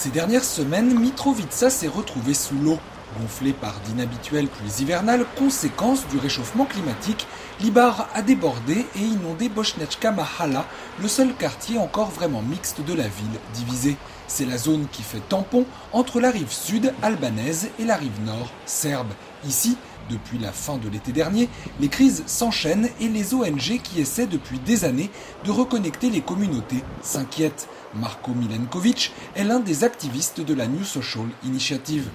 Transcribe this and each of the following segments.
Ces dernières semaines, Mitrovica s'est retrouvé sous l'eau. Gonflé par d'inhabituelles pluies hivernales, conséquence du réchauffement climatique, l'Ibar a débordé et inondé Bosnechka Mahala, le seul quartier encore vraiment mixte de la ville, divisé. C'est la zone qui fait tampon entre la rive sud albanaise et la rive nord serbe. Ici, depuis la fin de l'été dernier, les crises s'enchaînent et les ONG qui essaient depuis des années de reconnecter les communautés s'inquiètent. Marko Milenkovic est l'un des activistes de la New Social Initiative.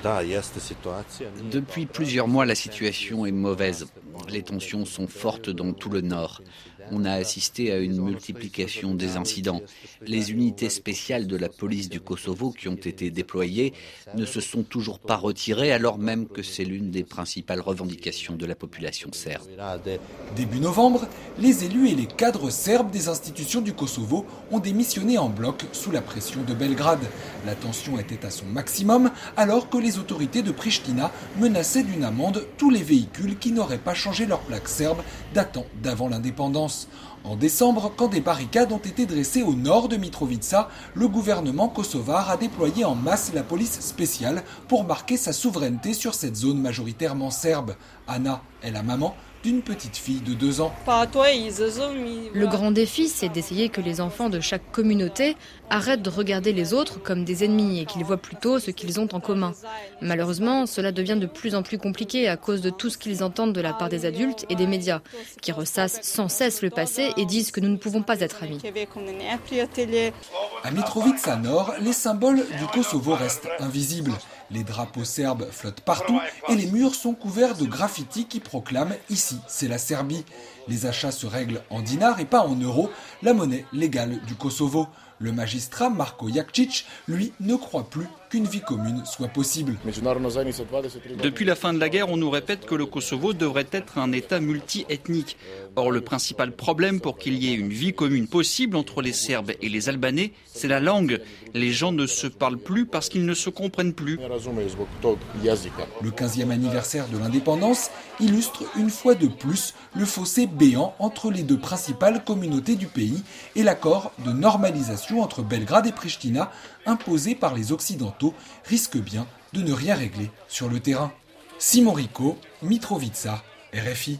Depuis plusieurs mois, la situation est mauvaise. Les tensions sont fortes dans tout le nord. On a assisté à une multiplication des incidents. Les unités spéciales de la police du Kosovo qui ont été déployées ne se sont toujours pas retirées alors même que c'est l'une des principales revendications de la population serbe. Début novembre, les élus et les cadres serbes des institutions du Kosovo ont démissionné en bloc sous la pression de Belgrade. La tension était à son maximum alors que les autorités de Pristina menaçaient d'une amende tous les véhicules qui n'auraient pas changé leur plaque serbe datant d'avant l'indépendance. En décembre, quand des barricades ont été dressées au nord de Mitrovica, le gouvernement kosovar a déployé en masse la police spéciale pour marquer sa souveraineté sur cette zone majoritairement serbe. Anna est la maman d'une petite fille de deux ans. Le grand défi, c'est d'essayer que les enfants de chaque communauté arrêtent de regarder les autres comme des ennemis et qu'ils voient plutôt ce qu'ils ont en commun. Malheureusement, cela devient de plus en plus compliqué à cause de tout ce qu'ils entendent de la part des adultes et des médias, qui ressassent sans cesse le passé et disent que nous ne pouvons pas être amis. À Mitrovica Nord, les symboles du Kosovo restent invisibles. Les drapeaux serbes flottent partout et les murs sont couverts de graffitis qui proclament ici c'est la Serbie. Les achats se règlent en dinars et pas en euros, la monnaie légale du Kosovo. Le magistrat Marko Jakcic, lui, ne croit plus qu'une vie commune soit possible. Depuis la fin de la guerre, on nous répète que le Kosovo devrait être un État multi-ethnique. Or, le principal problème pour qu'il y ait une vie commune possible entre les Serbes et les Albanais, c'est la langue. Les gens ne se parlent plus parce qu'ils ne se comprennent plus. Le 15e anniversaire de l'indépendance illustre une fois de plus le fossé béant entre les deux principales communautés du pays et l'accord de normalisation entre Belgrade et Pristina imposé par les Occidentaux risque bien de ne rien régler sur le terrain. Simon Rico, Mitrovica, RFI.